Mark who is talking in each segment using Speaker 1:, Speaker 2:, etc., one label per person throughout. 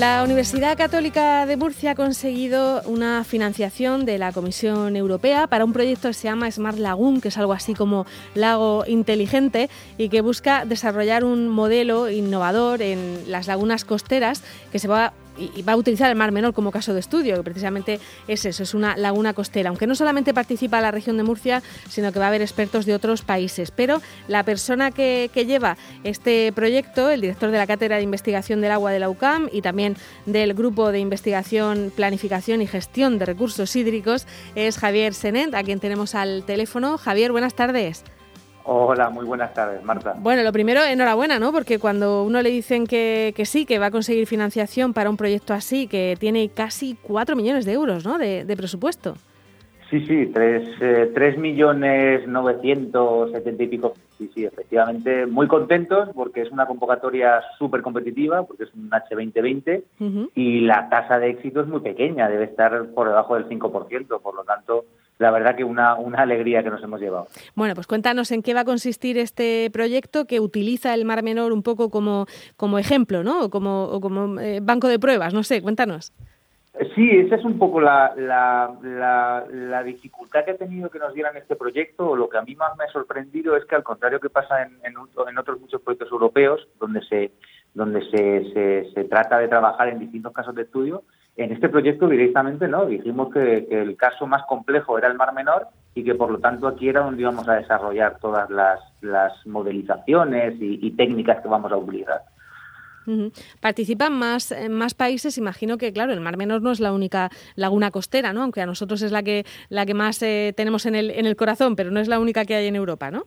Speaker 1: La Universidad Católica de Murcia ha conseguido una financiación de la Comisión Europea para un proyecto que se llama Smart Lagoon, que es algo así como lago inteligente y que busca desarrollar un modelo innovador en las lagunas costeras que se va y, va a utilizar el Mar Menor como caso de estudio, que precisamente es eso, es una laguna costera. Aunque no solamente participa la región de Murcia, sino que va a haber expertos de otros países. Pero la persona que, lleva este proyecto, el director de la Cátedra de Investigación del Agua de la UCAM y también del Grupo de Investigación, Planificación y Gestión de Recursos Hídricos, es Javier Senet, a quien tenemos al teléfono. Javier, buenas tardes.
Speaker 2: Hola, muy buenas tardes, Marta.
Speaker 1: Bueno, lo primero, enhorabuena, ¿no? Porque cuando uno le dicen que, que sí, que va a conseguir financiación para un proyecto así, que tiene casi 4 millones de euros, ¿no? De, presupuesto.
Speaker 2: Sí, sí, 3, eh, millones 970 y pico. Sí, sí, efectivamente, muy contentos porque es una convocatoria súper competitiva, porque es un H2020 y la tasa de éxito es muy pequeña, debe estar por debajo del 5%, por lo tanto, la verdad que una, una alegría que nos hemos llevado.
Speaker 1: Bueno, pues cuéntanos en qué va a consistir este proyecto que utiliza el Mar Menor un poco como, como ejemplo, ¿no? O como, como eh, banco de pruebas, no sé, cuéntanos.
Speaker 2: Sí, esa es un poco la, la, la, dificultad que ha tenido que nos dieran este proyecto, o lo que a mí más me ha sorprendido es que al contrario que pasa en, en, en otros muchos proyectos europeos, donde se donde se, se, se trata de trabajar en distintos casos de estudio, en este proyecto directamente no, dijimos que, el caso más complejo era el Mar Menor y que por lo tanto aquí era donde íbamos a desarrollar todas las, modelizaciones y, técnicas que vamos a utilizar.
Speaker 1: Participan más, eh, más países, imagino que, claro, el Mar Menor no es la única laguna costera, ¿no? Aunque a nosotros es la que, la que más eh, tenemos en el, en el corazón, pero no es la única que hay en Europa, ¿no?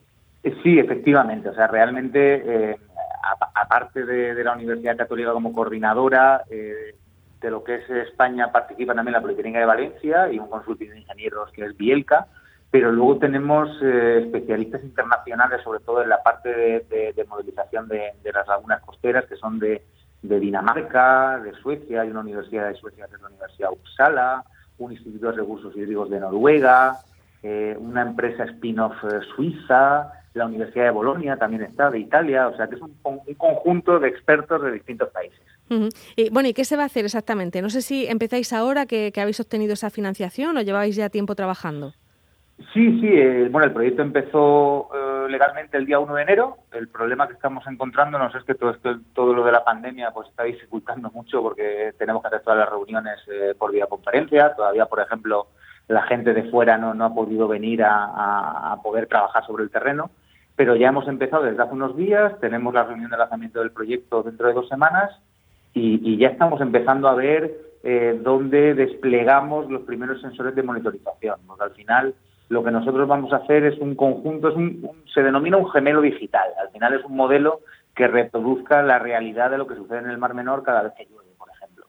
Speaker 2: Sí, efectivamente. O sea, realmente, eh, aparte de, de, la Universidad Católica como coordinadora, de lo que es España participa también la Politécnica de Valencia y un consulting de ingenieros que es Bielka, pero luego tenemos eh, especialistas internacionales, sobre todo en la parte de, modelización de, las lagunas costeras, que son de, Dinamarca, de Suecia, hay una universidad de Suecia que es la Universidad Uppsala, un instituto de recursos hídricos de Noruega, eh, una empresa spin-off eh, suiza, la Universidad de Bolonia también está, de Italia, o sea que es un conjunto de expertos de distintos países.
Speaker 1: Y bueno, ¿y qué se va a hacer exactamente? No sé si empezáis ahora que, habéis obtenido esa financiación o lleváis ya tiempo trabajando.
Speaker 2: Sí, sí, eh, bueno, el proyecto empezó eh, legalmente el día 1 de enero. El problema que estamos encontrándonos es que todo esto, todo lo de la pandemia pues está dificultando mucho porque tenemos que hacer todas las reuniones eh, por videoconferencia. Todavía, por ejemplo, la gente de fuera no, ha podido venir a, poder trabajar sobre el terreno. Pero ya hemos empezado desde hace unos días, tenemos la reunión de lanzamiento del proyecto dentro de dos semanas y, ya estamos empezando a ver eh, dónde desplegamos los primeros sensores de monitorización, porque al final lo que nosotros vamos a hacer es un conjunto, es un, se denomina un gemelo digital, al final es un modelo que reproduzca la realidad de lo que sucede en el Mar Menor cada vez que llueve, por ejemplo.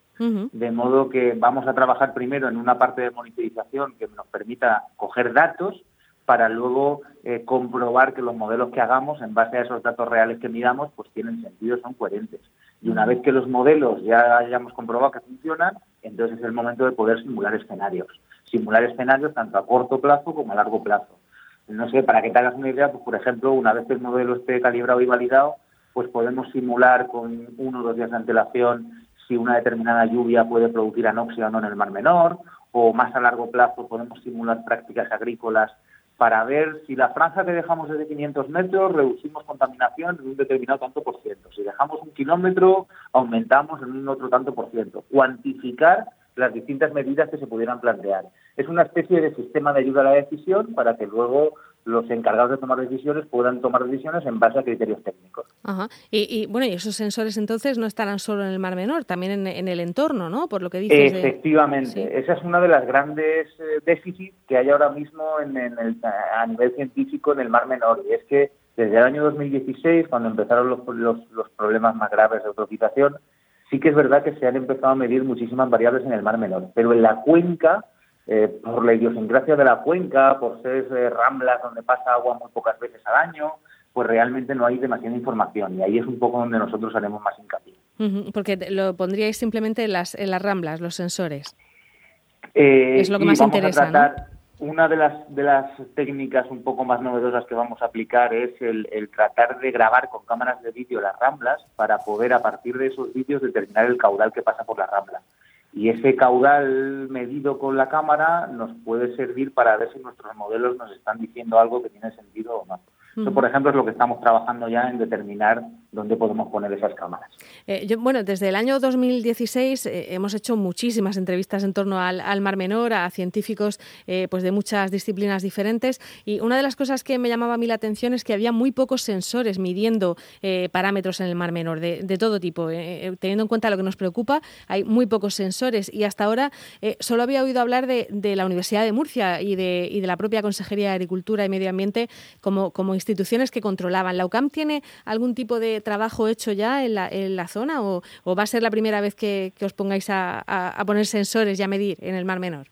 Speaker 2: De modo que vamos a trabajar primero en una parte de monitorización que nos permita coger datos para luego eh, comprobar que los modelos que hagamos en base a esos datos reales que miramos pues tienen sentido, son coherentes. Y una vez que los modelos ya hayamos comprobado que funcionan, entonces es el momento de poder simular escenarios. Simular escenarios tanto a corto plazo como a largo plazo. No sé, para que te hagas una idea, pues por ejemplo, una vez que el modelo esté calibrado y validado, pues podemos simular con uno o dos días de antelación si una determinada lluvia puede producir anoxia o no en el mar menor, o más a largo plazo podemos simular prácticas agrícolas para ver si la franja que dejamos es de 500 metros, reducimos contaminación en un determinado tanto por ciento. Si dejamos un kilómetro, aumentamos en un otro tanto por ciento. Cuantificar las distintas medidas que se pudieran plantear. Es una especie de sistema de ayuda a la decisión para que luego los encargados de tomar decisiones puedan tomar decisiones en base a criterios técnicos.
Speaker 1: Ajá. Y, bueno, y esos sensores entonces no estarán solo en el Mar Menor, también en, el entorno, ¿no? Por lo que dices.
Speaker 2: Efectivamente, esa es una de las grandes eh, déficits que hay ahora mismo en, el, a nivel científico en el Mar Menor, y es que desde el año 2016, cuando empezaron los, los, los problemas más graves de eutrofización, sí que es verdad que se han empezado a medir muchísimas variables en el Mar Menor, pero en la cuenca eh, por la idiosincrasia de la cuenca, por ser eh, ramblas donde pasa agua muy pocas veces al año, pues realmente no hay demasiada información y ahí es un poco donde nosotros haremos más hincapié.
Speaker 1: porque lo pondríais simplemente en las, en las ramblas, los sensores. Eh, es lo que más interesa,
Speaker 2: una de las, de las técnicas un poco más novedosas que vamos a aplicar es el, tratar de grabar con cámaras de vídeo las ramblas para poder a partir de esos vídeos determinar el caudal que pasa por la rambla. Y ese caudal medido con la cámara nos puede servir para ver si nuestros modelos nos están diciendo algo que tiene sentido o no. Eso, por ejemplo, es lo que estamos trabajando ya en determinar dónde podemos poner esas cámaras.
Speaker 1: Eh, bueno, desde el año 2016 eh, hemos hecho muchísimas entrevistas en torno al, Mar Menor, a científicos eh, pues de muchas disciplinas diferentes, y una de las cosas que me llamaba a mí la atención es que había muy pocos sensores midiendo parámetros en el Mar Menor, de, todo tipo. teniendo en cuenta lo que nos preocupa, hay muy pocos sensores, y hasta ahora solo había oído hablar de, la Universidad de Murcia y de, y de, la propia Consejería de Agricultura y Medio Ambiente como, como instituciones que controlaban. ¿La UCAM tiene algún tipo de trabajo hecho ya en la, en la zona o, va a ser la primera vez que, os pongáis a, poner sensores y a medir en el Mar Menor?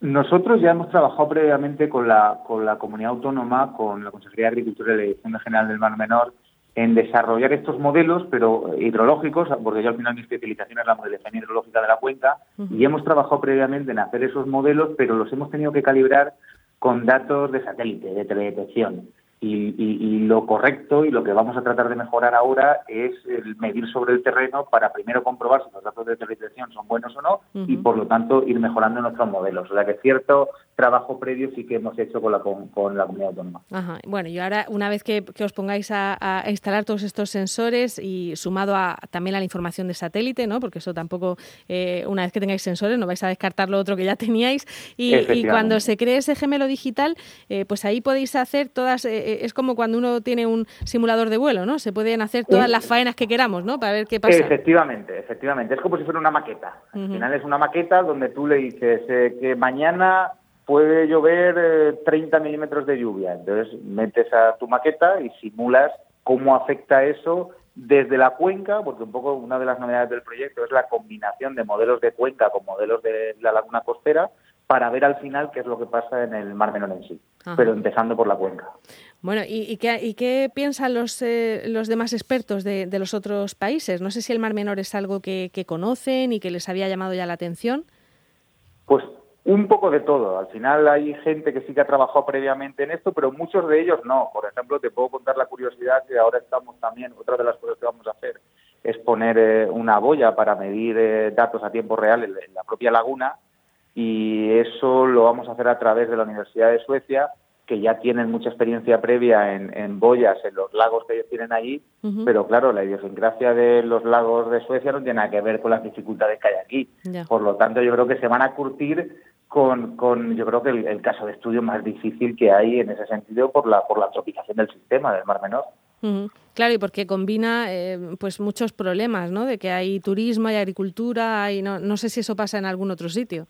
Speaker 2: Nosotros ya hemos trabajado previamente con la, con la comunidad autónoma, con la Consejería de Agricultura y la Dirección General del Mar Menor, en desarrollar estos modelos, pero hidrológicos, porque yo al final mi especialización es la modelación hidrológica de la cuenca, y hemos trabajado previamente en hacer esos modelos, pero los hemos tenido que calibrar con datos de satélite, de teledetección. Y, lo correcto y lo que vamos a tratar de mejorar ahora es el medir sobre el terreno para primero comprobar si los datos de televisación son buenos o no y por lo tanto ir mejorando nuestros modelos. O sea que cierto trabajo previo sí que hemos hecho con la, con, la comunidad autónoma.
Speaker 1: Bueno, y ahora una vez que, os pongáis a, instalar todos estos sensores y sumado a, también a la información de satélite, ¿no? porque eso tampoco, eh, una vez que tengáis sensores, no vais a descartar lo otro que ya teníais. Y, cuando se cree ese gemelo digital, eh, pues ahí podéis hacer todas... Eh, es como cuando uno tiene un simulador de vuelo, ¿no? Se pueden hacer todas las faenas que queramos, ¿no? Para ver qué pasa.
Speaker 2: Efectivamente, efectivamente. Es como si fuera una maqueta. Al final es una maqueta donde tú le dices eh, que mañana puede llover 30 eh, milímetros de lluvia. Entonces metes a tu maqueta y simulas cómo afecta eso desde la cuenca, porque un poco una de las novedades del proyecto es la combinación de modelos de cuenca con modelos de la laguna costera para ver al final qué es lo que pasa en el Mar Menor en sí, pero empezando por la cuenca.
Speaker 1: Bueno, ¿y, qué, piensan los, eh, los demás expertos de, los otros países? No sé si el Mar Menor es algo que, conocen y que les había llamado ya la atención.
Speaker 2: Pues un poco de todo. Al final hay gente que sí que ha trabajado previamente en esto, pero muchos de ellos no. Por ejemplo, te puedo contar la curiosidad que ahora estamos también, otra de las cosas que vamos a hacer es poner eh, una boya para medir eh, datos a tiempo real en la propia laguna y eso lo vamos a hacer a través de la Universidad de Suecia, que ya tienen mucha experiencia previa en, boyas, en los lagos que ellos tienen allí, pero claro, la idiosincrasia de los lagos de Suecia no tiene nada que ver con las dificultades que hay aquí. Por lo tanto, yo creo que se van a curtir con, con yo creo que el, caso de estudio más difícil que hay en ese sentido por la, por la tropización del sistema del Mar Menor.
Speaker 1: Claro, y porque combina eh, pues muchos problemas, ¿no? De que hay turismo, hay agricultura, y no, no sé si eso pasa en algún otro sitio.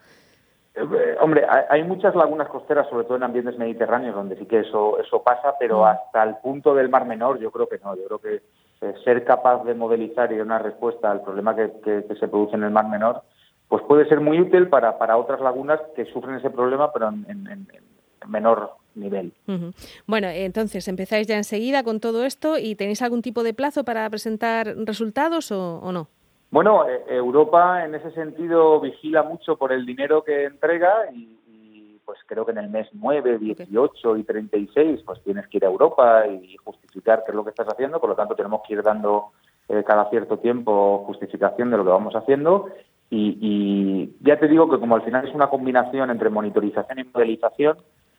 Speaker 2: Eh, hombre, hay muchas lagunas costeras, sobre todo en ambientes mediterráneos, donde sí que eso, eso pasa, pero mm. hasta el punto del Mar Menor yo creo que no. Yo creo que eh, ser capaz de modelizar y dar una respuesta al problema que, se produce en el Mar Menor, pues puede ser muy útil para, para otras lagunas que sufren ese problema, pero en, menor nivel.
Speaker 1: Bueno, entonces empezáis ya enseguida con todo esto y tenéis algún tipo de plazo para presentar resultados o no?
Speaker 2: Bueno, eh, Europa en ese sentido vigila mucho por el dinero que entrega y, pues creo que en el mes 9, 18 y 36 pues tienes que ir a Europa y justificar qué es lo que estás haciendo, por lo tanto tenemos que ir dando eh, cada cierto tiempo justificación de lo que vamos haciendo. Y, y ya te digo que como al final es una combinación entre monitorización y modelización,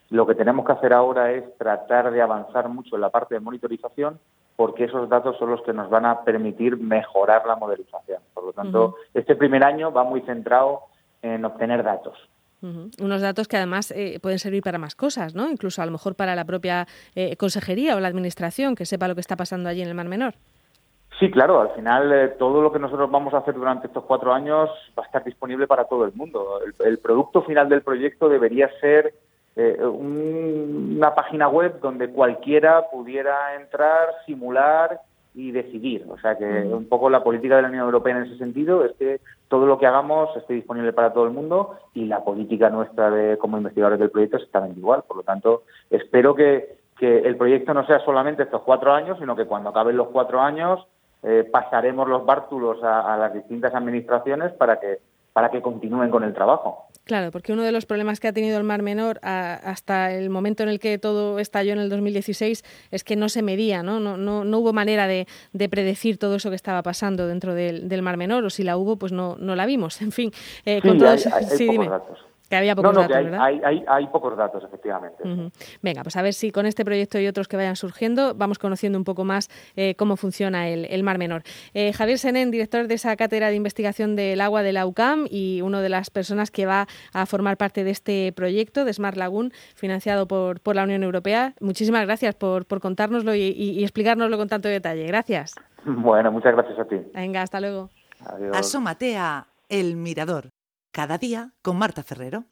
Speaker 2: lo que tenemos que hacer ahora es tratar de avanzar mucho en la parte de monitorización porque esos datos son los que nos van a permitir mejorar la modelización. Por lo tanto, este primer año va muy centrado en obtener datos.
Speaker 1: Unos datos que además eh, pueden servir para más cosas, ¿no? Incluso a lo mejor para la propia eh, consejería o la administración que sepa lo que está pasando allí en el Mar Menor.
Speaker 2: Sí, claro, al final eh, todo lo que nosotros vamos a hacer durante estos cuatro años va a estar disponible para todo el mundo. el producto final del proyecto debería ser eh, una página web donde cualquiera pudiera entrar, simular y decidir. O sea que un poco la política de la Unión Europea en ese sentido es que todo lo que hagamos esté disponible para todo el mundo y la política nuestra de como investigadores del proyecto es exactamente igual. Por lo tanto, espero que, que el proyecto no sea solamente estos cuatro años, sino que cuando acaben los cuatro años eh, pasaremos los bártulos a, a las distintas administraciones para que para que continúen con el trabajo.
Speaker 1: Claro, porque uno de los problemas que ha tenido el Mar Menor hasta el momento en el que todo estalló en el 2016 es que no se medía, ¿no? No, no, hubo manera de, predecir todo eso que estaba pasando dentro del, Mar Menor, o si la hubo, pues no, no la vimos. En fin,
Speaker 2: eh, con todos... sí, dime. Datos.
Speaker 1: Que había pocos datos, hay, ¿verdad?
Speaker 2: Hay, pocos datos, efectivamente.
Speaker 1: Venga, pues a ver si con este proyecto y otros que vayan surgiendo vamos conociendo un poco más eh, cómo funciona el, Mar Menor. Eh, Javier Senén, director de esa cátedra de investigación del agua de la UCAM y una de las personas que va a formar parte de este proyecto de Smart Lagoon, financiado por, por la Unión Europea. Muchísimas gracias por, por contárnoslo y, y, explicárnoslo con tanto detalle. Gracias.
Speaker 2: Bueno, muchas gracias a ti.
Speaker 1: Venga, hasta luego.
Speaker 3: Adiós. Asómate a El Mirador cada día con Marta Ferrero.